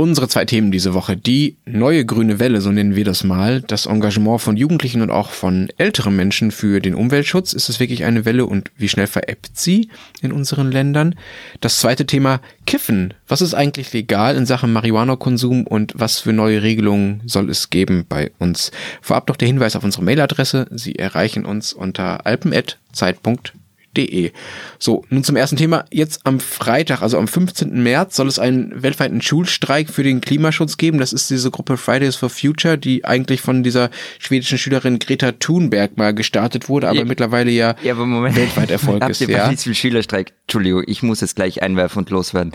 Unsere zwei Themen diese Woche. Die neue grüne Welle, so nennen wir das mal. Das Engagement von Jugendlichen und auch von älteren Menschen für den Umweltschutz. Ist es wirklich eine Welle und wie schnell veräppt sie in unseren Ländern? Das zweite Thema Kiffen. Was ist eigentlich legal in Sachen Marihuana-Konsum und was für neue Regelungen soll es geben bei uns? Vorab noch der Hinweis auf unsere Mailadresse. Sie erreichen uns unter alpen.zeit.de De. So, nun zum ersten Thema. Jetzt am Freitag, also am 15. März, soll es einen weltweiten Schulstreik für den Klimaschutz geben. Das ist diese Gruppe Fridays for Future, die eigentlich von dieser schwedischen Schülerin Greta Thunberg mal gestartet wurde, aber ja, mittlerweile ja, ja aber weltweit Erfolg ist. Habt ihr ja. Schülerstreik? Entschuldigung, ich muss es gleich einwerfen und loswerden.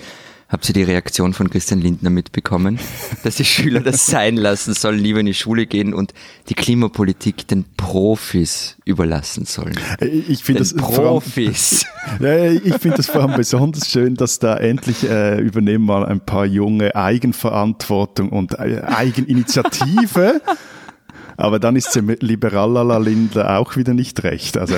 Habt ihr die Reaktion von Christian Lindner mitbekommen, dass die Schüler das sein lassen sollen, lieber in die Schule gehen und die Klimapolitik den Profis überlassen sollen? Ich finde das Profis. Allem, ich finde das vor allem besonders schön, dass da endlich äh, übernehmen mal ein paar junge Eigenverantwortung und äh, Eigeninitiative. Aber dann ist sie Liberalala Lindner auch wieder nicht recht. Also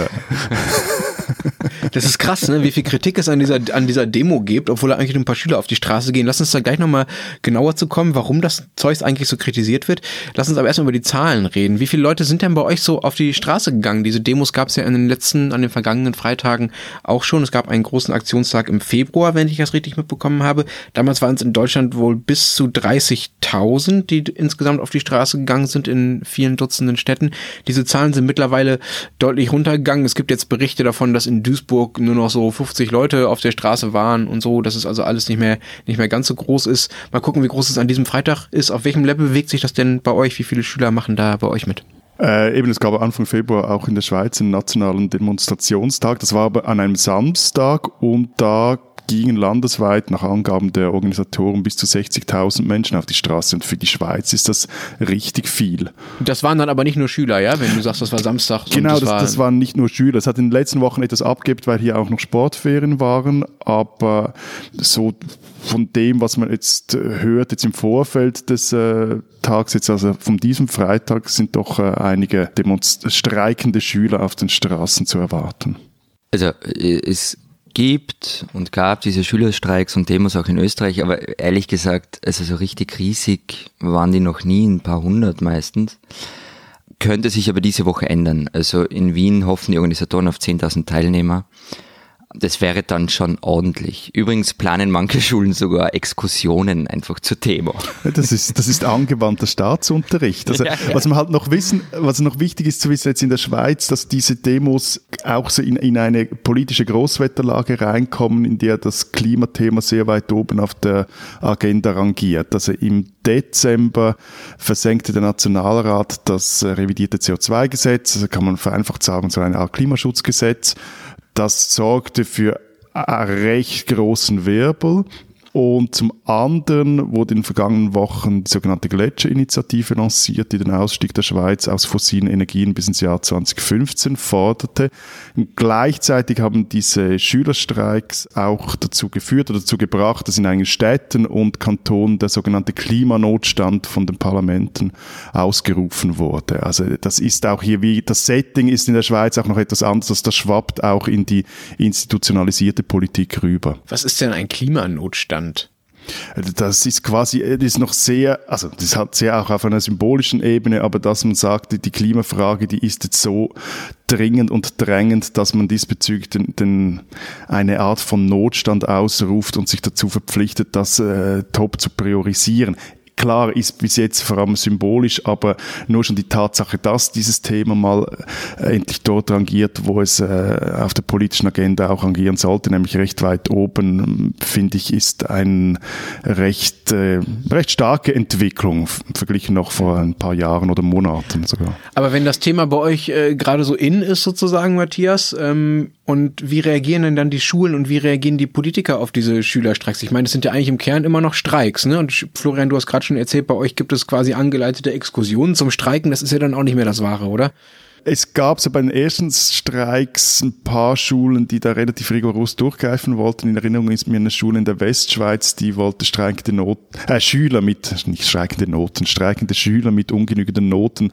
das ist krass, ne? wie viel Kritik es an dieser, an dieser Demo gibt, obwohl eigentlich nur ein paar Schüler auf die Straße gehen. Lass uns da gleich nochmal genauer zu kommen, warum das Zeug eigentlich so kritisiert wird. Lass uns aber erstmal über die Zahlen reden. Wie viele Leute sind denn bei euch so auf die Straße gegangen? Diese Demos gab es ja in den letzten, an den vergangenen Freitagen auch schon. Es gab einen großen Aktionstag im Februar, wenn ich das richtig mitbekommen habe. Damals waren es in Deutschland wohl bis zu 30.000, die insgesamt auf die Straße gegangen sind in vielen Dutzenden Städten. Diese Zahlen sind mittlerweile deutlich runtergegangen. Es gibt jetzt Berichte davon, dass in Duisburg nur noch so 50 Leute auf der Straße waren und so, dass es also alles nicht mehr, nicht mehr ganz so groß ist. Mal gucken, wie groß es an diesem Freitag ist. Auf welchem Level bewegt sich das denn bei euch? Wie viele Schüler machen da bei euch mit? Äh, eben, es gab Anfang Februar auch in der Schweiz einen nationalen Demonstrationstag. Das war aber an einem Samstag und da gingen landesweit nach Angaben der Organisatoren bis zu 60.000 Menschen auf die Straße und für die Schweiz ist das richtig viel. Das waren dann aber nicht nur Schüler, ja? Wenn du sagst, das war Samstag. Genau, das, das, war das, waren nicht nur Schüler. Es hat in den letzten Wochen etwas abgebt, weil hier auch noch Sportferien waren, aber so von dem, was man jetzt hört, jetzt im Vorfeld des äh, Tags, jetzt also von diesem Freitag, sind doch äh, einige Demonst streikende Schüler auf den Straßen zu erwarten. Also äh, es gibt und gab diese Schülerstreiks und Demos auch in Österreich, aber ehrlich gesagt, also so richtig riesig waren die noch nie, ein paar hundert meistens. Könnte sich aber diese Woche ändern. Also in Wien hoffen die Organisatoren auf 10.000 Teilnehmer das wäre dann schon ordentlich. Übrigens planen manche Schulen sogar Exkursionen einfach zur Thema. Das ist, das ist angewandter Staatsunterricht. Also, ja, ja. Was man halt noch wissen, was noch wichtig ist zu wissen jetzt in der Schweiz, dass diese Demos auch so in, in eine politische Großwetterlage reinkommen, in der das Klimathema sehr weit oben auf der Agenda rangiert. Also im Dezember versenkte der Nationalrat das revidierte CO2-Gesetz, also kann man vereinfacht sagen, so eine Art Klimaschutzgesetz. Das sorgte für einen recht großen Wirbel. Und zum anderen wurde in den vergangenen Wochen die sogenannte Gletscherinitiative lanciert, die den Ausstieg der Schweiz aus fossilen Energien bis ins Jahr 2015 forderte. Gleichzeitig haben diese Schülerstreiks auch dazu geführt oder dazu gebracht, dass in einigen Städten und Kantonen der sogenannte Klimanotstand von den Parlamenten ausgerufen wurde. Also das ist auch hier wie, das Setting ist in der Schweiz auch noch etwas anderes, das schwappt auch in die institutionalisierte Politik rüber. Was ist denn ein Klimanotstand? Land. Das ist quasi, das ist noch sehr, also das hat sehr auch auf einer symbolischen Ebene, aber dass man sagt, die Klimafrage, die ist jetzt so dringend und drängend, dass man diesbezüglich den, den, eine Art von Notstand ausruft und sich dazu verpflichtet, das äh, top zu priorisieren. Klar ist bis jetzt vor allem symbolisch, aber nur schon die Tatsache, dass dieses Thema mal äh, endlich dort rangiert, wo es äh, auf der politischen Agenda auch rangieren sollte, nämlich recht weit oben, finde ich, ist eine recht, äh, recht starke Entwicklung verglichen noch vor ein paar Jahren oder Monaten sogar. Aber wenn das Thema bei euch gerade so in ist sozusagen, Matthias, ähm, und wie reagieren denn dann die Schulen und wie reagieren die Politiker auf diese Schülerstreiks? Ich meine, das sind ja eigentlich im Kern immer noch Streiks, ne? Und Florian, du hast gerade schon erzählt, bei euch gibt es quasi angeleitete Exkursionen zum Streiken. Das ist ja dann auch nicht mehr das Wahre, oder? es gab so bei den ersten Streiks ein paar Schulen, die da relativ rigoros durchgreifen wollten. In Erinnerung ist mir eine Schule in der Westschweiz, die wollte streikende Noten, äh, Schüler mit, nicht streikende Noten, streikende Schüler mit ungenügenden Noten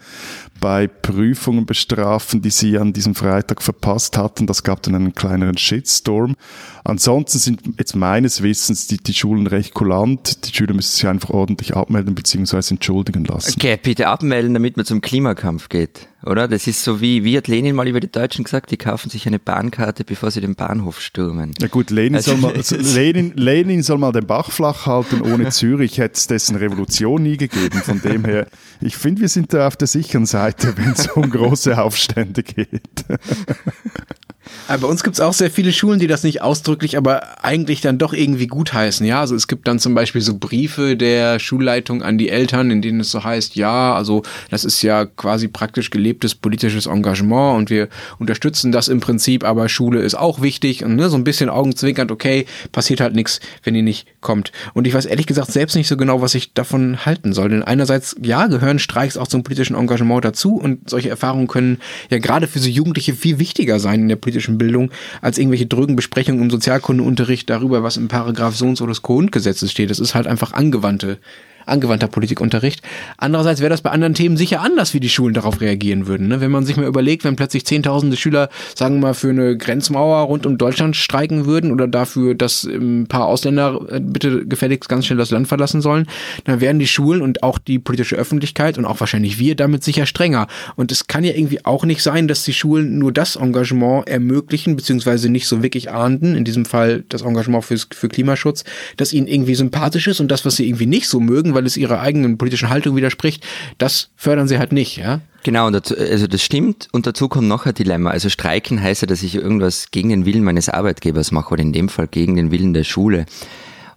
bei Prüfungen bestrafen, die sie an diesem Freitag verpasst hatten. Das gab dann einen kleineren Shitstorm. Ansonsten sind jetzt meines Wissens die, die Schulen recht kulant. Die Schüler müssen sich einfach ordentlich abmelden bzw. entschuldigen lassen. Okay, bitte abmelden, damit man zum Klimakampf geht, oder? Das ist so wie, wie hat Lenin mal über die Deutschen gesagt, die kaufen sich eine Bahnkarte, bevor sie den Bahnhof stürmen. Ja gut, Lenin, also, soll, mal, also Lenin, Lenin soll mal den Bach flach halten. Ohne Zürich hätte es dessen Revolution nie gegeben. Von dem her, ich finde, wir sind da auf der sicheren Seite, wenn es um große Aufstände geht. Aber bei uns gibt es auch sehr viele Schulen, die das nicht ausdrücklich, aber eigentlich dann doch irgendwie gutheißen. Ja, also es gibt dann zum Beispiel so Briefe der Schulleitung an die Eltern, in denen es so heißt, ja, also das ist ja quasi praktisch gelebtes politisches Engagement und wir unterstützen das im Prinzip, aber Schule ist auch wichtig und ne, so ein bisschen augenzwinkernd, okay, passiert halt nichts, wenn ihr nicht kommt. Und ich weiß ehrlich gesagt selbst nicht so genau, was ich davon halten soll. Denn einerseits, ja, gehören Streiks auch zum politischen Engagement dazu und solche Erfahrungen können ja gerade für so Jugendliche viel wichtiger sein in der politischen politischen Bildung als irgendwelche drögen Besprechungen im Sozialkundeunterricht darüber, was im Paragraph so und so des Grundgesetzes steht. Das ist halt einfach angewandte angewandter Politikunterricht. Andererseits wäre das bei anderen Themen sicher anders, wie die Schulen darauf reagieren würden. Ne? Wenn man sich mal überlegt, wenn plötzlich zehntausende Schüler, sagen wir mal, für eine Grenzmauer rund um Deutschland streiken würden oder dafür, dass ein paar Ausländer äh, bitte gefälligst ganz schnell das Land verlassen sollen, dann wären die Schulen und auch die politische Öffentlichkeit und auch wahrscheinlich wir damit sicher strenger. Und es kann ja irgendwie auch nicht sein, dass die Schulen nur das Engagement ermöglichen, beziehungsweise nicht so wirklich ahnden, in diesem Fall das Engagement für, für Klimaschutz, das ihnen irgendwie sympathisch ist und das, was sie irgendwie nicht so mögen, weil es ihrer eigenen politischen Haltung widerspricht, das fördern sie halt nicht, ja. Genau, dazu, also das stimmt und dazu kommt noch ein Dilemma. Also streiken heißt ja, dass ich irgendwas gegen den Willen meines Arbeitgebers mache oder in dem Fall gegen den Willen der Schule.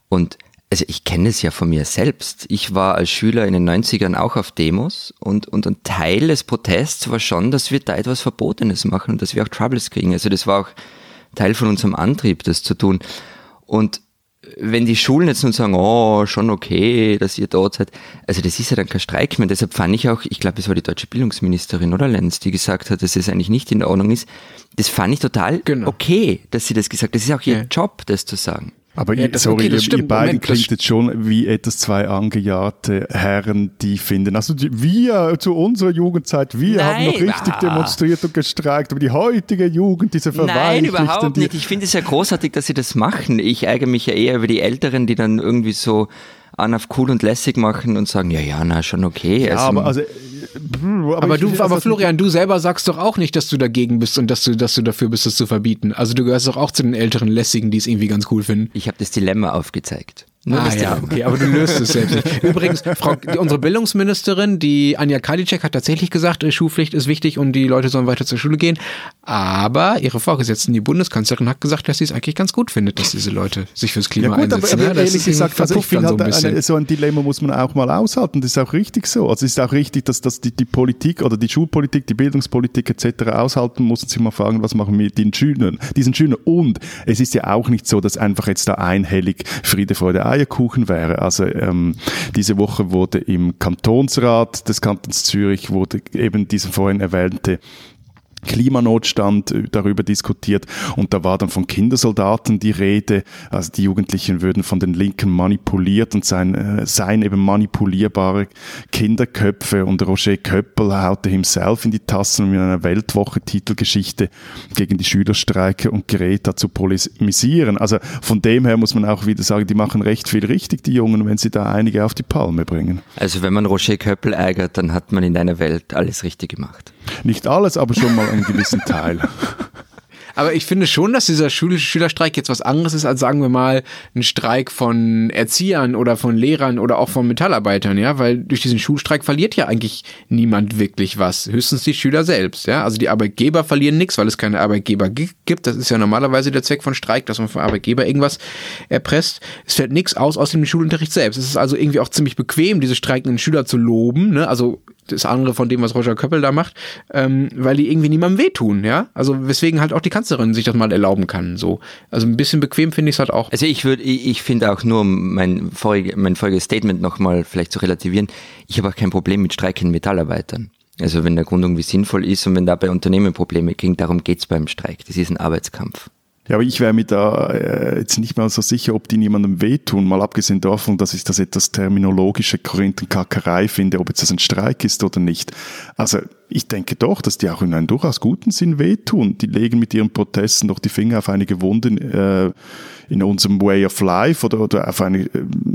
Und also ich kenne es ja von mir selbst. Ich war als Schüler in den 90ern auch auf Demos und, und ein Teil des Protests war schon, dass wir da etwas Verbotenes machen und dass wir auch Troubles kriegen. Also das war auch Teil von unserem Antrieb, das zu tun. Und wenn die Schulen jetzt nun sagen, oh, schon okay, dass ihr dort seid, also das ist ja dann kein Streik mehr. Deshalb fand ich auch, ich glaube, es war die deutsche Bildungsministerin, oder Lenz, die gesagt hat, dass es eigentlich nicht in der Ordnung ist. Das fand ich total genau. okay, dass sie das gesagt hat. Das ist auch ihr ja. Job, das zu sagen. Aber ja, ihr, sorry, okay, ihr, beiden klingt jetzt schon wie etwas zwei angejahrte Herren, die finden, also die, wir zu unserer Jugendzeit, wir Nein, haben noch richtig ah. demonstriert und gestreikt, aber die heutige Jugend, diese Nein, überhaupt nicht. Ich finde es ja großartig, dass sie das machen. Ich ärgere mich ja eher über die Älteren, die dann irgendwie so an auf cool und lässig machen und sagen, ja, ja, na, schon okay. Ja, also, aber also aber, aber du, aber Florian, du selber sagst doch auch nicht, dass du dagegen bist und dass du, dass du dafür bist, das zu verbieten. Also du gehörst doch auch zu den älteren Lässigen, die es irgendwie ganz cool finden. Ich habe das Dilemma aufgezeigt. Nur ah, ja, okay, aber du löst es selbst nicht. Übrigens, Frau, unsere Bildungsministerin, die Anja Kadicek, hat tatsächlich gesagt, äh, Schulpflicht ist wichtig und die Leute sollen weiter zur Schule gehen. Aber ihre Vorgesetzten, die Bundeskanzlerin, hat gesagt, dass sie es eigentlich ganz gut findet, dass diese Leute sich fürs Klima ja gut, einsetzen. Aber, aber ja, ehrlich gesagt, also ich finde, halt so, ein so ein Dilemma muss man auch mal aushalten. Das ist auch richtig so. Also es ist auch richtig, dass, dass die, die Politik oder die Schulpolitik, die Bildungspolitik etc. aushalten muss und sich mal fragen, was machen wir mit den Schülern, diesen Schülern. Und es ist ja auch nicht so, dass einfach jetzt da einhellig Friede, Freude, Eierkuchen wäre. Also ähm, diese Woche wurde im Kantonsrat des Kantons Zürich wurde eben diese vorhin erwähnte Klimanotstand äh, darüber diskutiert und da war dann von Kindersoldaten die Rede, also die Jugendlichen würden von den Linken manipuliert und seien, äh, seien eben manipulierbare Kinderköpfe und Roger Köppel haute himself in die Tassen, um in einer Weltwoche Titelgeschichte gegen die Schülerstreike und Greta zu polemisieren. Also von dem her muss man auch wieder sagen, die machen recht viel richtig, die Jungen, wenn sie da einige auf die Palme bringen. Also wenn man Roger Köppel ärgert, dann hat man in deiner Welt alles richtig gemacht. Nicht alles, aber schon mal einen gewissen Teil. Aber ich finde schon, dass dieser Schülerstreik jetzt was anderes ist als sagen wir mal ein Streik von Erziehern oder von Lehrern oder auch von Metallarbeitern, ja, weil durch diesen Schulstreik verliert ja eigentlich niemand wirklich was, höchstens die Schüler selbst, ja. Also die Arbeitgeber verlieren nichts, weil es keine Arbeitgeber gibt. Das ist ja normalerweise der Zweck von Streik, dass man vom Arbeitgeber irgendwas erpresst. Es fällt nichts aus aus dem Schulunterricht selbst. Es ist also irgendwie auch ziemlich bequem, diese streikenden Schüler zu loben, ne? Also das andere von dem, was Roger Köppel da macht, ähm, weil die irgendwie niemandem wehtun, ja. Also weswegen halt auch die Kanzlerin sich das mal erlauben kann. So. Also ein bisschen bequem finde ich es halt auch. Also ich würde, ich, ich finde auch nur mein vorige, mein voriges Statement nochmal vielleicht zu relativieren, ich habe auch kein Problem mit streikenden Metallarbeitern. Also wenn der Grund irgendwie sinnvoll ist und wenn dabei Unternehmen Probleme kriegen, darum geht's beim Streik. Das ist ein Arbeitskampf. Ja, aber ich wäre mir da äh, jetzt nicht mal so sicher, ob die niemandem wehtun, mal abgesehen davon, dass ich das etwas terminologische Korinthenkackerei finde, ob jetzt das ein Streik ist oder nicht. Also ich denke doch, dass die auch in einem durchaus guten Sinn wehtun. Die legen mit ihren Protesten doch die Finger auf einige Wunden äh, in unserem Way of Life oder, oder auf eine,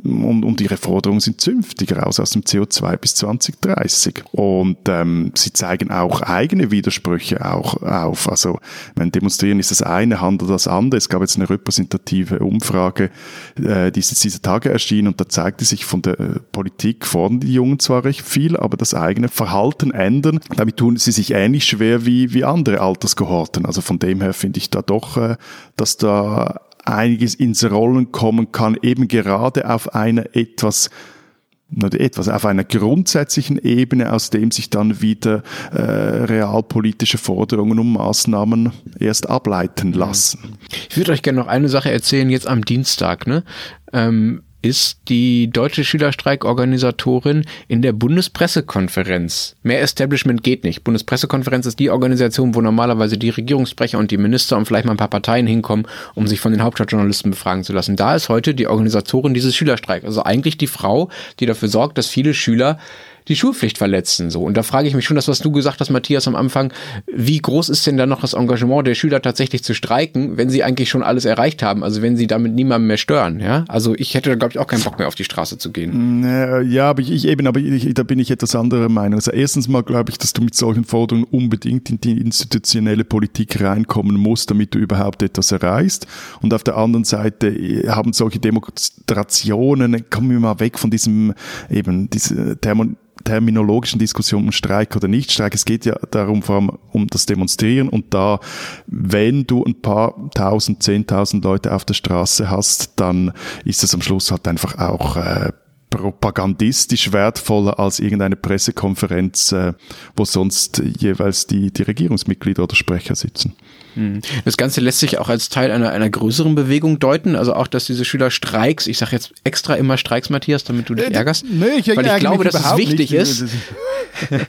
und, und ihre Forderungen sind zünftig raus aus dem CO2 bis 2030. Und ähm, sie zeigen auch eigene Widersprüche auch auf. Also, mein Demonstrieren ist das eine, Handel das andere. Es gab jetzt eine repräsentative Umfrage, äh, die ist jetzt diese Tage erschienen und da zeigte sich von der äh, Politik fordern die Jungen zwar recht viel, aber das eigene Verhalten ändern, damit tun sie sich ähnlich schwer wie, wie andere Alterskohorten. Also von dem her finde ich da doch, äh, dass da einiges ins Rollen kommen kann, eben gerade auf einer etwas etwas auf einer grundsätzlichen Ebene, aus dem sich dann wieder äh, realpolitische Forderungen und Maßnahmen erst ableiten lassen. Ich würde euch gerne noch eine Sache erzählen, jetzt am Dienstag. Ne? Ähm, ist die deutsche Schülerstreikorganisatorin in der Bundespressekonferenz. Mehr Establishment geht nicht. Bundespressekonferenz ist die Organisation, wo normalerweise die Regierungssprecher und die Minister und vielleicht mal ein paar Parteien hinkommen, um sich von den Hauptstadtjournalisten befragen zu lassen. Da ist heute die Organisatorin dieses Schülerstreiks. Also eigentlich die Frau, die dafür sorgt, dass viele Schüler die Schulpflicht verletzen. So. Und da frage ich mich schon, das, was du gesagt hast, Matthias, am Anfang, wie groß ist denn da noch das Engagement der Schüler tatsächlich zu streiken, wenn sie eigentlich schon alles erreicht haben? Also wenn sie damit niemandem mehr stören, ja? Also ich hätte da, glaube ich, auch keinen Bock mehr auf die Straße zu gehen. Ja, aber ich eben, aber ich, da bin ich etwas anderer Meinung. Also erstens mal glaube ich, dass du mit solchen Forderungen unbedingt in die institutionelle Politik reinkommen musst, damit du überhaupt etwas erreichst. Und auf der anderen Seite äh, haben solche Demonstrationen, kommen wir mal weg von diesem eben diese Thermon terminologischen Diskussion um Streik oder Nichtstreik. Es geht ja darum, vor allem um das Demonstrieren und da, wenn du ein paar tausend, zehntausend Leute auf der Straße hast, dann ist es am Schluss halt einfach auch äh, propagandistisch wertvoller als irgendeine Pressekonferenz, äh, wo sonst jeweils die, die Regierungsmitglieder oder Sprecher sitzen. Hm. Das Ganze lässt sich auch als Teil einer, einer größeren Bewegung deuten, also auch, dass diese Schüler Streiks, ich sage jetzt extra immer Streiks, Matthias, damit du dich äh, ärgerst, nee, ich weil ich glaube, dass es wichtig nicht. ist.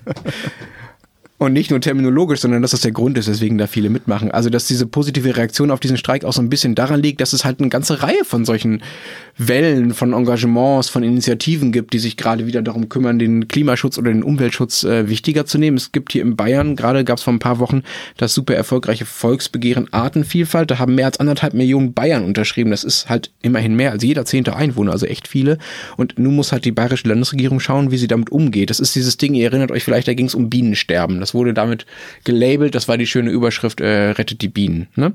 Und nicht nur terminologisch, sondern dass das der Grund ist, weswegen da viele mitmachen. Also, dass diese positive Reaktion auf diesen Streik auch so ein bisschen daran liegt, dass es halt eine ganze Reihe von solchen Wellen von Engagements, von Initiativen gibt, die sich gerade wieder darum kümmern, den Klimaschutz oder den Umweltschutz äh, wichtiger zu nehmen. Es gibt hier in Bayern, gerade gab es vor ein paar Wochen, das super erfolgreiche Volksbegehren Artenvielfalt. Da haben mehr als anderthalb Millionen Bayern unterschrieben. Das ist halt immerhin mehr als jeder zehnte Einwohner, also echt viele. Und nun muss halt die bayerische Landesregierung schauen, wie sie damit umgeht. Das ist dieses Ding, ihr erinnert euch vielleicht, da ging es um Bienensterben. Das wurde damit gelabelt, das war die schöne Überschrift, äh, rettet die Bienen. Ne?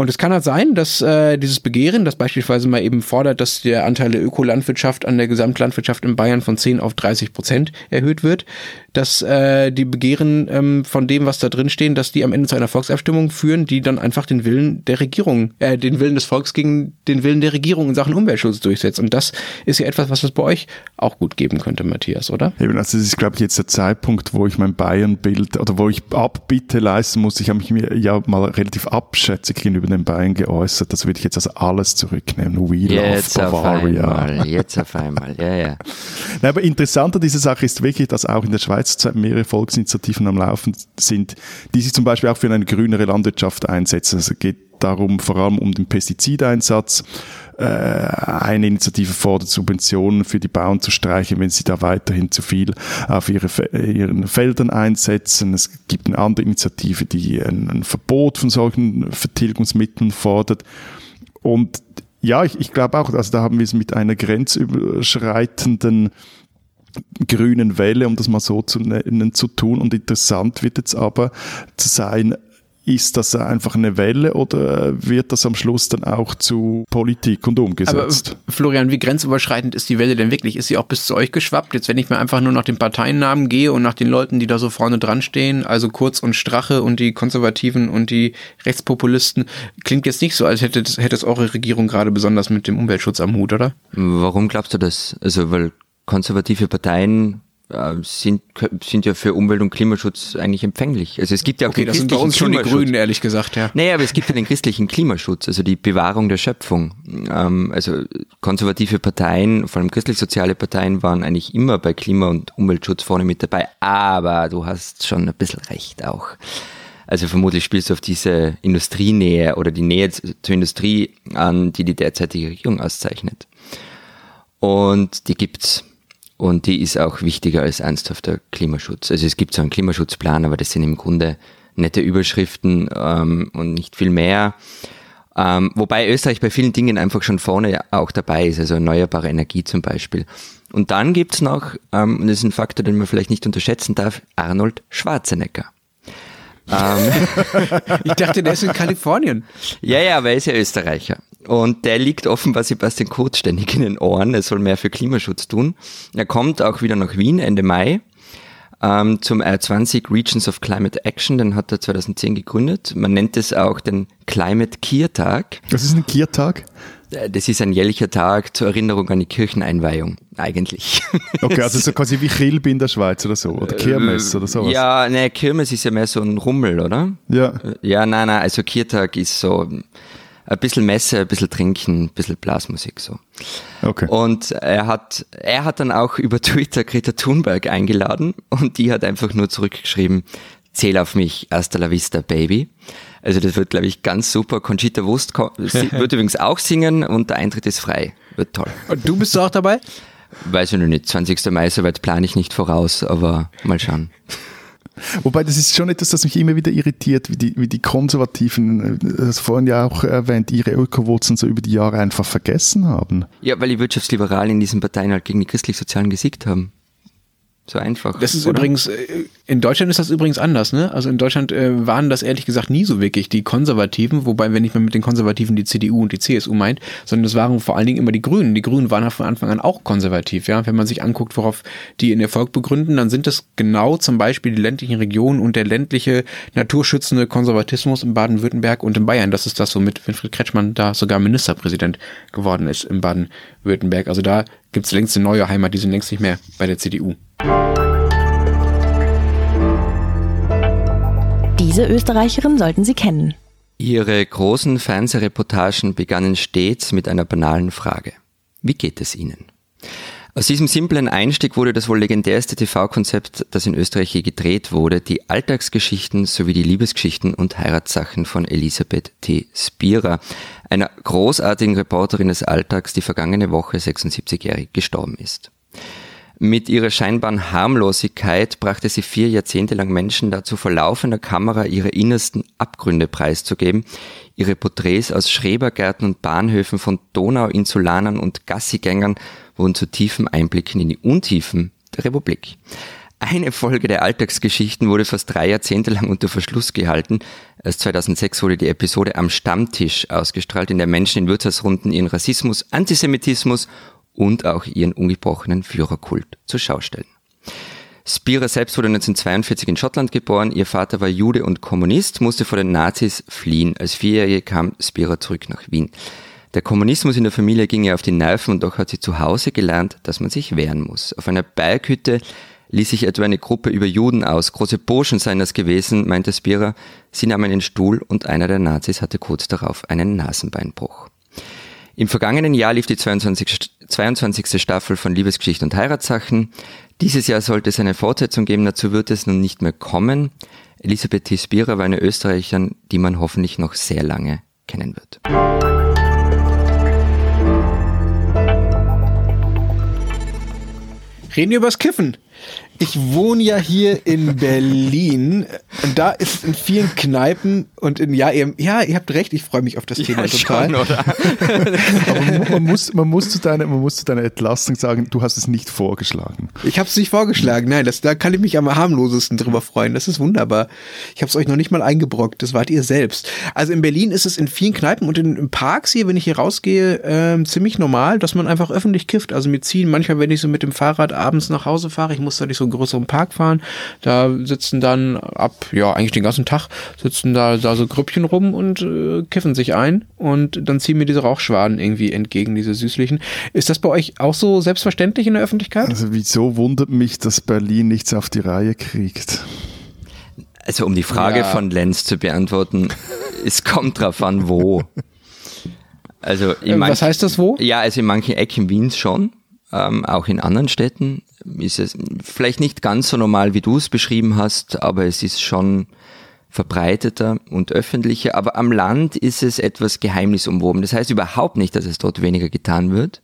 Und es kann halt sein, dass äh, dieses Begehren, das beispielsweise mal eben fordert, dass der Anteil der Ökolandwirtschaft an der Gesamtlandwirtschaft in Bayern von 10 auf 30 Prozent erhöht wird, dass äh, die Begehren ähm, von dem, was da drin stehen, dass die am Ende zu einer Volksabstimmung führen, die dann einfach den Willen der Regierung, äh, den Willen des Volks gegen den Willen der Regierung in Sachen Umweltschutz durchsetzt. Und das ist ja etwas, was es bei euch auch gut geben könnte, Matthias, oder? Eben, also das ist, glaube ich, jetzt der Zeitpunkt, wo ich mein Bayern-Bild oder wo ich Abbitte leisten muss. Ich habe mich mir ja mal relativ abschätzig gegenüber den Bayern geäußert. Das würde ich jetzt also alles zurücknehmen. We jetzt love Bavaria. Auf einmal, jetzt auf einmal, ja, ja. Na, aber interessanter diese Sache ist wirklich, dass auch in der Schweiz Schweiz mehrere Volksinitiativen am Laufen sind, die sich zum Beispiel auch für eine grünere Landwirtschaft einsetzen. Also es geht darum, vor allem um den Pestizideinsatz. Äh, eine Initiative fordert Subventionen für die Bauern zu streichen, wenn sie da weiterhin zu viel auf ihre, ihren Feldern einsetzen. Es gibt eine andere Initiative, die ein, ein Verbot von solchen Vertilgungsmitteln fordert. Und ja, ich, ich glaube auch, also da haben wir es mit einer grenzüberschreitenden grünen Welle, um das mal so zu nennen, zu tun. Und interessant wird jetzt aber zu sein, ist das einfach eine Welle oder wird das am Schluss dann auch zu Politik und umgesetzt? Aber Florian, wie grenzüberschreitend ist die Welle denn wirklich? Ist sie auch bis zu euch geschwappt? Jetzt, wenn ich mir einfach nur nach den Parteiennamen gehe und nach den Leuten, die da so vorne dran stehen, also Kurz und Strache und die Konservativen und die Rechtspopulisten, klingt jetzt nicht so, als hätte, hätte es eure Regierung gerade besonders mit dem Umweltschutz am Hut, oder? Warum glaubst du das? Also, weil konservative Parteien sind, sind ja für Umwelt- und Klimaschutz eigentlich empfänglich. Also es gibt ja auch okay, den das sind bei uns schon die Grünen, ehrlich gesagt, ja. Naja, aber es gibt ja den christlichen Klimaschutz, also die Bewahrung der Schöpfung. Ähm, also konservative Parteien, vor allem christlich-soziale Parteien, waren eigentlich immer bei Klima- und Umweltschutz vorne mit dabei. Aber du hast schon ein bisschen recht auch. Also vermutlich spielst du auf diese Industrienähe oder die Nähe zur Industrie an, die die derzeitige Regierung auszeichnet. Und die gibt's. Und die ist auch wichtiger als ernsthafter Klimaschutz. Also es gibt so einen Klimaschutzplan, aber das sind im Grunde nette Überschriften ähm, und nicht viel mehr. Ähm, wobei Österreich bei vielen Dingen einfach schon vorne auch dabei ist, also erneuerbare Energie zum Beispiel. Und dann gibt's noch, ähm, und das ist ein Faktor, den man vielleicht nicht unterschätzen darf, Arnold Schwarzenegger. Ähm. ich dachte, der ist in Kalifornien. Ja, ja, aber er ist ja Österreicher. Und der liegt offenbar Sebastian Kurz ständig in den Ohren. Er soll mehr für Klimaschutz tun. Er kommt auch wieder nach Wien Ende Mai ähm, zum R20 Regions of Climate Action. Den hat er 2010 gegründet. Man nennt es auch den Climate Kier-Tag. Was ist ein Kier-Tag? Äh, das ist ein jährlicher Tag zur Erinnerung an die Kircheneinweihung, eigentlich. Okay, also so quasi wie Kilb in der Schweiz oder so, oder Kirmes oder sowas. Ja, ne, Kirmes ist ja mehr so ein Rummel, oder? Ja. Ja, nein, nein, also Kiertag ist so ein bisschen Messe, ein bisschen Trinken, ein bisschen Blasmusik so. Okay. Und er hat, er hat dann auch über Twitter Greta Thunberg eingeladen und die hat einfach nur zurückgeschrieben, zähl auf mich, hasta la vista, baby. Also das wird, glaube ich, ganz super. Conchita Wurst wird übrigens auch singen und der Eintritt ist frei. Wird toll. Und du bist auch dabei? Weiß ich noch nicht. 20. Mai, soweit plane ich nicht voraus, aber mal schauen. Wobei das ist schon etwas, das mich immer wieder irritiert, wie die, wie die Konservativen, äh, das vorhin ja auch erwähnt, ihre Ökowurzeln so über die Jahre einfach vergessen haben. Ja, weil die Wirtschaftsliberalen in diesen Parteien halt gegen die christlich-sozialen gesiegt haben. So einfach. Das ist oder? übrigens, äh, in Deutschland ist das übrigens anders, ne? Also in Deutschland äh, waren das ehrlich gesagt nie so wirklich die Konservativen, wobei, wenn nicht mehr mit den Konservativen die CDU und die CSU meint, sondern das waren vor allen Dingen immer die Grünen. Die Grünen waren von Anfang an auch konservativ, ja. Wenn man sich anguckt, worauf die in Erfolg begründen, dann sind das genau zum Beispiel die ländlichen Regionen und der ländliche naturschützende Konservatismus in Baden-Württemberg und in Bayern. Das ist das, womit Winfried Kretschmann da sogar Ministerpräsident geworden ist in Baden-Württemberg. Also da gibt es längst eine neue Heimat, die sind längst nicht mehr bei der CDU. Diese Österreicherin sollten Sie kennen. Ihre großen Fernsehreportagen begannen stets mit einer banalen Frage. Wie geht es Ihnen? Aus diesem simplen Einstieg wurde das wohl legendärste TV-Konzept, das in Österreich je gedreht wurde, die Alltagsgeschichten sowie die Liebesgeschichten und Heiratssachen von Elisabeth T. Spierer, einer großartigen Reporterin des Alltags, die vergangene Woche 76-jährig gestorben ist. Mit ihrer scheinbaren Harmlosigkeit brachte sie vier Jahrzehnte lang Menschen dazu, vor laufender Kamera ihre innersten Abgründe preiszugeben. Ihre Porträts aus Schrebergärten und Bahnhöfen von Donauinsulanern und Gassigängern wurden zu tiefen Einblicken in die Untiefen der Republik. Eine Folge der Alltagsgeschichten wurde fast drei Jahrzehnte lang unter Verschluss gehalten. Erst 2006 wurde die Episode am Stammtisch ausgestrahlt, in der Menschen in Wirtshausrunden ihren Rassismus, Antisemitismus und auch ihren ungebrochenen Führerkult zur Schau stellen. Spira selbst wurde 1942 in Schottland geboren. Ihr Vater war Jude und Kommunist, musste vor den Nazis fliehen. Als Vierjährige kam Spira zurück nach Wien. Der Kommunismus in der Familie ging ihr auf die Nerven und doch hat sie zu Hause gelernt, dass man sich wehren muss. Auf einer Berghütte ließ sich etwa eine Gruppe über Juden aus. Große Burschen seien das gewesen, meinte Spira. Sie nahm einen Stuhl und einer der Nazis hatte kurz darauf einen Nasenbeinbruch. Im vergangenen Jahr lief die 22. 22. Staffel von Liebesgeschichte und Heiratssachen. Dieses Jahr sollte es eine Fortsetzung geben, dazu wird es nun nicht mehr kommen. Elisabeth T. Spira war eine Österreicherin, die man hoffentlich noch sehr lange kennen wird. Reden wir übers Kiffen. Ich wohne ja hier in Berlin und da ist es in vielen Kneipen und in, ja, ihr, ja, ihr habt recht, ich freue mich auf das Thema ja, total. Schon, oder? Aber man, muss, man, muss zu deiner, man muss zu deiner Entlastung sagen, du hast es nicht vorgeschlagen. Ich habe es nicht vorgeschlagen, nein, das, da kann ich mich am harmlosesten drüber freuen. Das ist wunderbar. Ich habe es euch noch nicht mal eingebrockt, das wart ihr selbst. Also in Berlin ist es in vielen Kneipen und in, Parks hier, wenn ich hier rausgehe, äh, ziemlich normal, dass man einfach öffentlich kifft. Also mir ziehen manchmal, wenn ich so mit dem Fahrrad abends nach Hause fahre, ich muss du durch so einen größeren Park fahren. Da sitzen dann ab, ja, eigentlich den ganzen Tag sitzen da, da so Grüppchen rum und äh, kiffen sich ein und dann ziehen mir diese Rauchschwaden irgendwie entgegen, diese süßlichen. Ist das bei euch auch so selbstverständlich in der Öffentlichkeit? Also wieso wundert mich, dass Berlin nichts auf die Reihe kriegt? Also um die Frage ja. von Lenz zu beantworten, es kommt drauf an, wo. Also in manchen, Was heißt das wo? Ja, also in manchen Ecken Wiens schon, ähm, auch in anderen Städten ist es vielleicht nicht ganz so normal, wie du es beschrieben hast, aber es ist schon verbreiteter und öffentlicher. Aber am Land ist es etwas geheimnisumwoben. Das heißt überhaupt nicht, dass es dort weniger getan wird.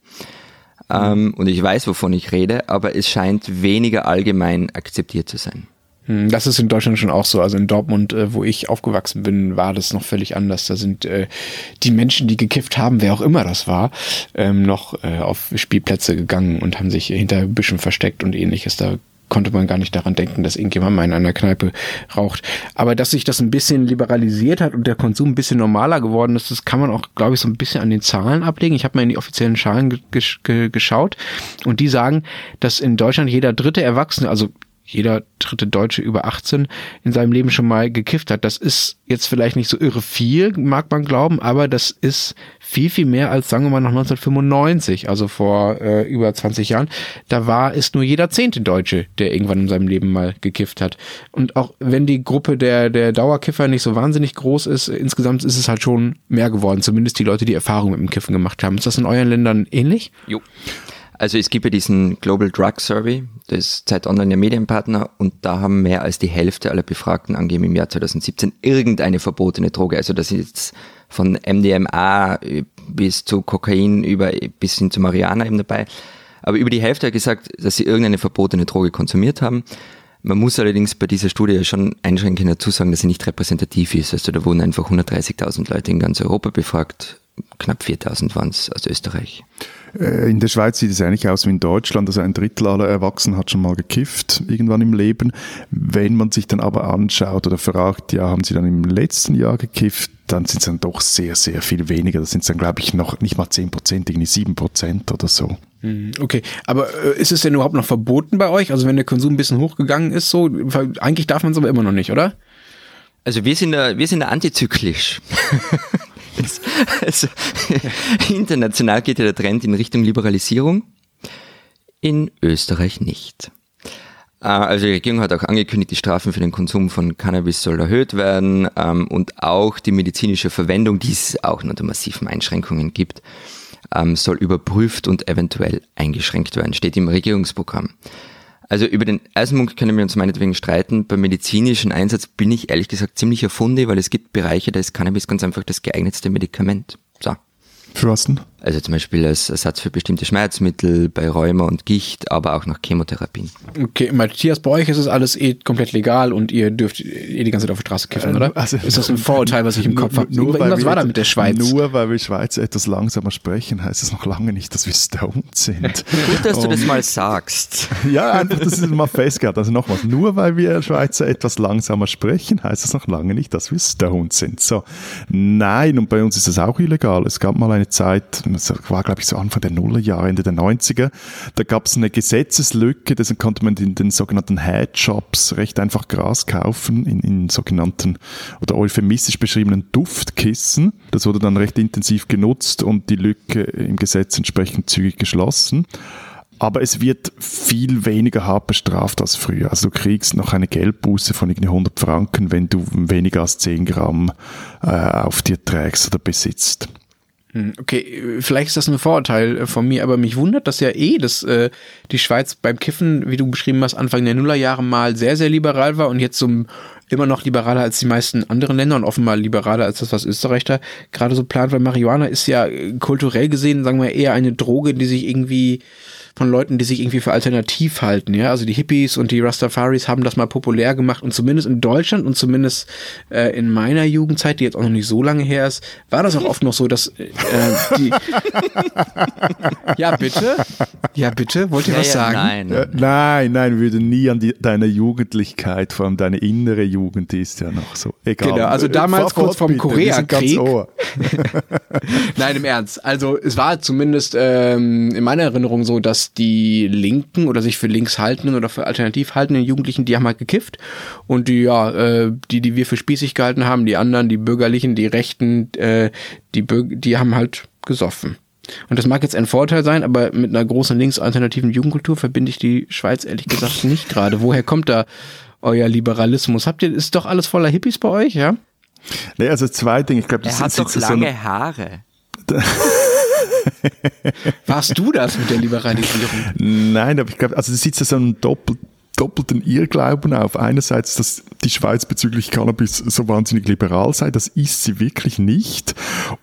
Ähm, und ich weiß, wovon ich rede, aber es scheint weniger allgemein akzeptiert zu sein. Hm, das ist in Deutschland schon auch so. Also in Dortmund, äh, wo ich aufgewachsen bin, war das noch völlig anders. Da sind äh, die Menschen, die gekifft haben, wer auch immer das war, ähm, noch äh, auf Spielplätze gegangen und haben sich hinter Büschen versteckt und ähnliches. Da konnte man gar nicht daran denken, dass irgendjemand mal in einer Kneipe raucht. Aber dass sich das ein bisschen liberalisiert hat und der Konsum ein bisschen normaler geworden ist, das kann man auch, glaube ich, so ein bisschen an den Zahlen ablegen. Ich habe mal in die offiziellen Zahlen geschaut und die sagen, dass in Deutschland jeder dritte Erwachsene, also jeder dritte Deutsche über 18 in seinem Leben schon mal gekifft hat. Das ist jetzt vielleicht nicht so irre viel, mag man glauben, aber das ist viel, viel mehr als, sagen wir mal, noch 1995, also vor äh, über 20 Jahren. Da war es nur jeder zehnte Deutsche, der irgendwann in seinem Leben mal gekifft hat. Und auch wenn die Gruppe der, der Dauerkiffer nicht so wahnsinnig groß ist, insgesamt ist es halt schon mehr geworden, zumindest die Leute, die Erfahrung mit dem Kiffen gemacht haben. Ist das in euren Ländern ähnlich? Jo. Also es gibt ja diesen Global Drug Survey, das ist Zeit Online der Medienpartner und da haben mehr als die Hälfte aller Befragten angegeben im Jahr 2017 irgendeine verbotene Droge. Also das ist jetzt von MDMA bis zu Kokain über bis hin zu Marihuana eben dabei. Aber über die Hälfte hat gesagt, dass sie irgendeine verbotene Droge konsumiert haben. Man muss allerdings bei dieser Studie schon einschränkend dazu sagen, dass sie nicht repräsentativ ist. Also da wurden einfach 130.000 Leute in ganz Europa befragt, knapp 4.000 waren es aus Österreich. Äh, in der Schweiz sieht es eigentlich aus wie in Deutschland, also ein Drittel aller Erwachsenen hat schon mal gekifft irgendwann im Leben. Wenn man sich dann aber anschaut oder fragt, ja, haben sie dann im letzten Jahr gekifft, dann sind es dann doch sehr, sehr viel weniger. Das sind dann, glaube ich, noch nicht mal 10 Prozent, irgendwie 7 Prozent oder so. Hm, okay, aber äh, ist es denn überhaupt noch verboten bei euch? Also wenn der Konsum ein bisschen hochgegangen ist, so eigentlich darf man es aber immer noch nicht, oder? Also wir sind da, wir sind da antizyklisch. also, international geht ja der Trend in Richtung Liberalisierung. In Österreich nicht. Äh, also die Regierung hat auch angekündigt, die Strafen für den Konsum von Cannabis soll erhöht werden ähm, und auch die medizinische Verwendung, die es auch unter massiven Einschränkungen gibt, ähm, soll überprüft und eventuell eingeschränkt werden, steht im Regierungsprogramm. Also über den Eisenpunkt können wir uns meinetwegen streiten. Beim medizinischen Einsatz bin ich ehrlich gesagt ziemlich erfunde, weil es gibt Bereiche, da ist Cannabis ganz einfach das geeignetste Medikament. So. Für was denn? Also zum Beispiel als Ersatz für bestimmte Schmerzmittel, bei Rheuma und Gicht, aber auch nach Chemotherapien. Okay, Matthias, bei euch ist es alles eh komplett legal und ihr dürft eh die ganze Zeit auf der Straße kiffen, äh, oder? Also, ist das ein Vorurteil, was ich im Kopf habe? Was war da mit der Schweiz? Nur weil wir Schweizer etwas langsamer sprechen, heißt es noch lange nicht, dass wir stoned sind. Gut, dass und, du das mal sagst. Ja, einfach, dass es mal festgehalten. Also nochmals, nur weil wir Schweizer etwas langsamer sprechen, heißt es noch lange nicht, dass wir stoned sind. So, nein, und bei uns ist das auch illegal. Es gab mal eine Zeit, das war glaube ich so Anfang der Nullerjahre, Ende der 90er, da gab es eine Gesetzeslücke, deswegen konnte man in den sogenannten Headshops recht einfach Gras kaufen, in, in sogenannten oder euphemistisch beschriebenen Duftkissen. Das wurde dann recht intensiv genutzt und die Lücke im Gesetz entsprechend zügig geschlossen. Aber es wird viel weniger hart bestraft als früher. Also du kriegst noch eine Geldbuße von irgendwie 100 Franken, wenn du weniger als 10 Gramm äh, auf dir trägst oder besitzt. Hm, okay, vielleicht ist das ein Vorurteil äh, von mir, aber mich wundert das ja eh, dass äh, die Schweiz beim Kiffen, wie du beschrieben hast, Anfang der Nullerjahre mal sehr, sehr liberal war und jetzt so immer noch liberaler als die meisten anderen Länder und offenbar liberaler als das, was Österreich da gerade so plant, weil Marihuana ist ja äh, kulturell gesehen, sagen wir, eher eine Droge, die sich irgendwie von Leuten, die sich irgendwie für alternativ halten, ja. Also die Hippies und die Rastafaris haben das mal populär gemacht und zumindest in Deutschland und zumindest äh, in meiner Jugendzeit, die jetzt auch noch nicht so lange her ist, war das auch oft noch so, dass äh, die Ja, bitte? Ja, bitte? Wollt ihr ja, was ja, sagen? Nein. Äh, nein, nein, wir würden nie an die, deine Jugendlichkeit, vor allem deine innere Jugend, die ist ja noch so. Egal. Genau, also damals kurz vom Koreakrieg. Nein, im Ernst. Also es war zumindest ähm, in meiner Erinnerung so, dass die Linken oder sich für links haltenden oder für alternativ haltenden Jugendlichen, die haben halt gekifft und die ja, äh, die die wir für spießig gehalten haben, die anderen, die bürgerlichen, die Rechten, äh, die Bürger, die haben halt gesoffen. Und das mag jetzt ein Vorteil sein, aber mit einer großen linksalternativen Jugendkultur verbinde ich die Schweiz ehrlich gesagt nicht gerade. Woher kommt da euer Liberalismus? Habt ihr, ist doch alles voller Hippies bei euch, ja? Nee, also zwei Dinge. Ich glaube, das er hat doch lange so Haare. Warst du das mit der Liberalisierung? Nein, aber ich glaube, also das sitzt ja so ein doppelt doppelten Irrglauben auf. Einerseits, dass die Schweiz bezüglich Cannabis so wahnsinnig liberal sei, das ist sie wirklich nicht.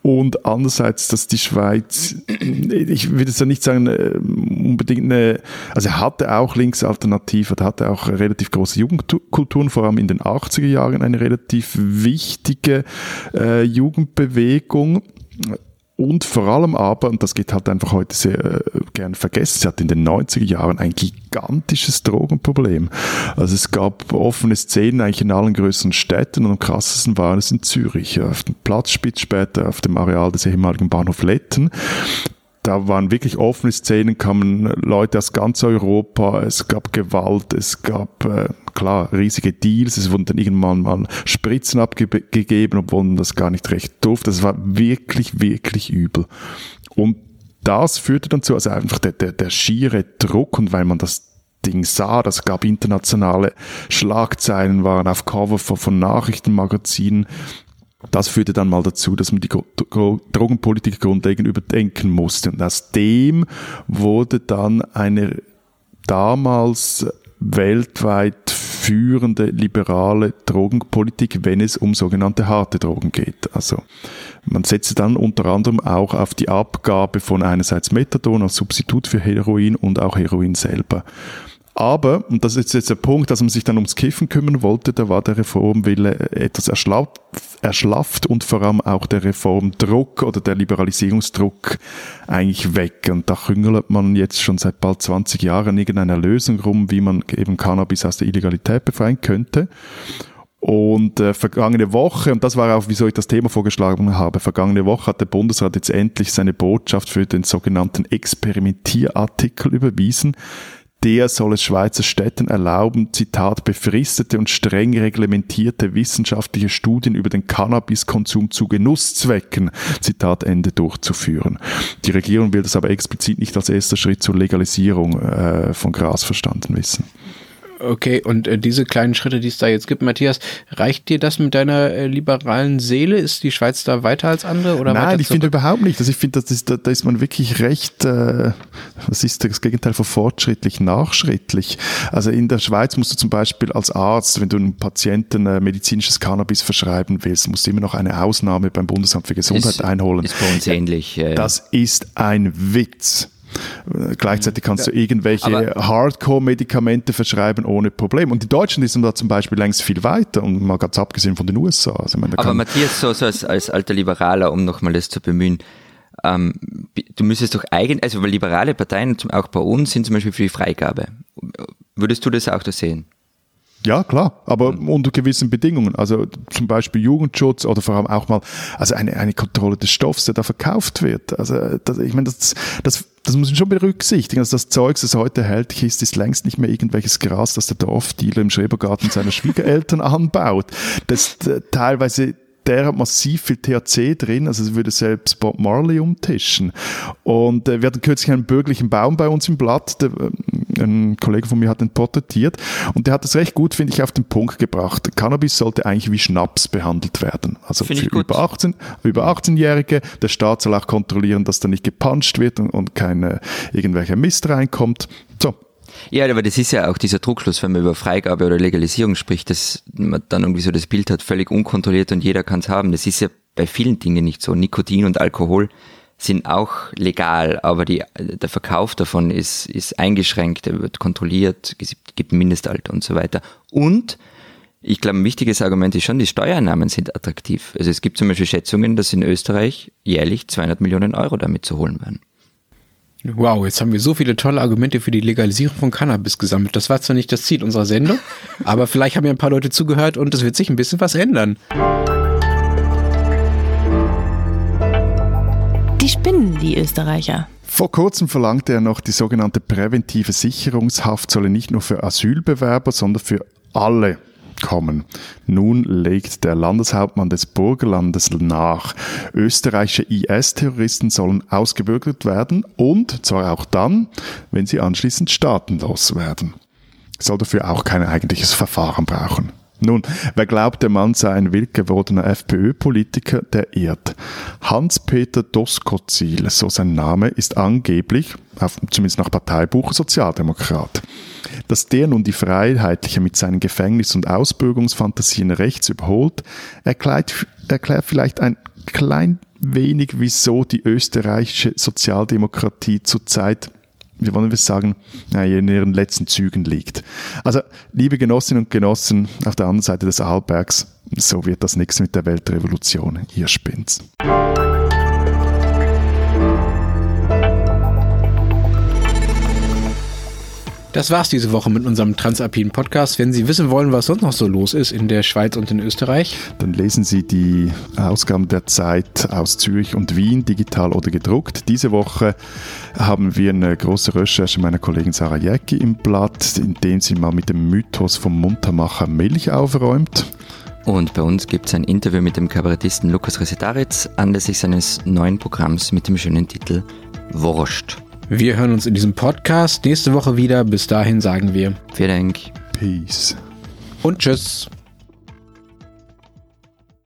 Und andererseits, dass die Schweiz, ich würde es ja nicht sagen, äh, unbedingt eine, also er hatte auch Linksalternative, er hatte auch relativ große Jugendkulturen, vor allem in den 80er Jahren eine relativ wichtige äh, Jugendbewegung und vor allem aber, und das geht halt einfach heute sehr äh, gern vergessen, sie hat in den 90er Jahren ein gigantisches Drogenproblem. Also es gab offene Szenen eigentlich in allen größeren Städten und am krassesten waren es in Zürich, auf dem Platzspitz später, auf dem Areal des ehemaligen Bahnhof Letten da waren wirklich offene Szenen, kamen Leute aus ganz Europa, es gab Gewalt, es gab äh, klar riesige Deals, es wurden dann irgendwann mal Spritzen abgegeben, obwohl man das gar nicht recht durfte. Das war wirklich, wirklich übel. Und das führte dann zu, also einfach der, der, der schiere Druck und weil man das Ding sah, das gab internationale Schlagzeilen, waren auf Cover von, von Nachrichtenmagazinen, das führte dann mal dazu, dass man die Drogenpolitik grundlegend überdenken musste. Und aus dem wurde dann eine damals weltweit führende liberale Drogenpolitik, wenn es um sogenannte harte Drogen geht. Also man setzte dann unter anderem auch auf die Abgabe von einerseits Methadon als Substitut für Heroin und auch Heroin selber. Aber, und das ist jetzt der Punkt, dass man sich dann ums Kiffen kümmern wollte, da war der Reformwille etwas erschlafft, erschlafft und vor allem auch der Reformdruck oder der Liberalisierungsdruck eigentlich weg. Und da chüngelt man jetzt schon seit bald 20 Jahren in irgendeiner Lösung rum, wie man eben Cannabis aus der Illegalität befreien könnte. Und äh, vergangene Woche, und das war auch, wieso ich das Thema vorgeschlagen habe, vergangene Woche hat der Bundesrat jetzt endlich seine Botschaft für den sogenannten Experimentierartikel überwiesen, der soll es Schweizer Städten erlauben, Zitat, befristete und streng reglementierte wissenschaftliche Studien über den Cannabiskonsum zu Genusszwecken, Zitat Ende, durchzuführen. Die Regierung will das aber explizit nicht als erster Schritt zur Legalisierung äh, von Gras verstanden wissen. Okay, und äh, diese kleinen Schritte, die es da jetzt gibt, Matthias, reicht dir das mit deiner äh, liberalen Seele? Ist die Schweiz da weiter als andere? Oder Nein, ich finde überhaupt nicht. Also ich finde, da, da ist man wirklich recht, äh, was ist das Gegenteil von fortschrittlich, nachschrittlich. Also in der Schweiz musst du zum Beispiel als Arzt, wenn du einem Patienten äh, medizinisches Cannabis verschreiben willst, musst du immer noch eine Ausnahme beim Bundesamt für Gesundheit ist, einholen. Ist bei uns ähnlich. Äh, das ist ein Witz. Gleichzeitig kannst du irgendwelche Hardcore-Medikamente verschreiben ohne Problem. Und die Deutschen sind da zum Beispiel längst viel weiter und mal ganz abgesehen von den USA. Also meine, Aber Matthias, so, so als, als alter Liberaler, um nochmal das zu bemühen, ähm, du müsstest doch eigentlich, also weil liberale Parteien, auch bei uns, sind zum Beispiel für die Freigabe. Würdest du das auch da sehen? Ja, klar, aber mhm. unter gewissen Bedingungen. Also zum Beispiel Jugendschutz oder vor allem auch mal also eine, eine Kontrolle des Stoffs, der da verkauft wird. Also das, ich meine, das, das, das muss man schon berücksichtigen. Also das Zeug, das heute erhältlich ist, ist längst nicht mehr irgendwelches Gras, das der Dorfdealer im Schrebergarten seiner Schwiegereltern anbaut. Das teilweise der hat massiv viel THC drin, also es würde selbst Bob Marley umtischen. Und äh, wir hatten kürzlich einen bürgerlichen Baum bei uns im Blatt, der, äh, ein Kollege von mir hat den porträtiert und der hat das recht gut, finde ich, auf den Punkt gebracht. Cannabis sollte eigentlich wie Schnaps behandelt werden. Also find für über 18, über 18-Jährige. Der Staat soll auch kontrollieren, dass da nicht gepanscht wird und, und keine irgendwelcher Mist reinkommt. So, ja, aber das ist ja auch dieser Druckschluss, wenn man über Freigabe oder Legalisierung spricht, dass man dann irgendwie so das Bild hat, völlig unkontrolliert und jeder kann es haben. Das ist ja bei vielen Dingen nicht so. Nikotin und Alkohol sind auch legal, aber die, der Verkauf davon ist, ist eingeschränkt, er wird kontrolliert, es gibt Mindestalter und so weiter. Und ich glaube, ein wichtiges Argument ist schon, die Steuereinnahmen sind attraktiv. Also es gibt zum Beispiel Schätzungen, dass in Österreich jährlich 200 Millionen Euro damit zu holen werden. Wow, jetzt haben wir so viele tolle Argumente für die Legalisierung von Cannabis gesammelt. Das war zwar nicht das Ziel unserer Sendung, aber vielleicht haben ja ein paar Leute zugehört und es wird sich ein bisschen was ändern. Die spinnen, die Österreicher. Vor kurzem verlangte er noch, die sogenannte präventive Sicherungshaft solle nicht nur für Asylbewerber, sondern für alle kommen. Nun legt der Landeshauptmann des Burgenlandes nach. Österreichische IS-Terroristen sollen ausgebürgert werden und zwar auch dann, wenn sie anschließend staatenlos werden. Soll dafür auch kein eigentliches Verfahren brauchen. Nun, wer glaubt, der Mann sei ein wild gewordener FPÖ-Politiker, der irrt. Hans-Peter Doskozil, so sein Name, ist angeblich, zumindest nach Parteibuch, Sozialdemokrat. Dass der nun die Freiheitliche mit seinen Gefängnis- und Ausbürgerungsfantasien rechts überholt, erklärt, erklärt vielleicht ein klein wenig, wieso die österreichische Sozialdemokratie zurzeit wie wollen wir sagen, in ihren letzten Zügen liegt. Also, liebe Genossinnen und Genossen auf der anderen Seite des Arlbergs, so wird das nichts mit der Weltrevolution, ihr spinnt's. Das war's diese Woche mit unserem Transalpinen Podcast. Wenn Sie wissen wollen, was sonst noch so los ist in der Schweiz und in Österreich, dann lesen Sie die Ausgaben der Zeit aus Zürich und Wien, digital oder gedruckt. Diese Woche haben wir eine große Recherche meiner Kollegin Sarah Jäcki im Blatt, in dem sie mal mit dem Mythos vom Muntermacher Milch aufräumt. Und bei uns gibt es ein Interview mit dem Kabarettisten Lukas Resetaritz anlässlich seines neuen Programms mit dem schönen Titel Wurscht. Wir hören uns in diesem Podcast nächste Woche wieder. Bis dahin sagen wir Vielen Dank. Peace. Und tschüss.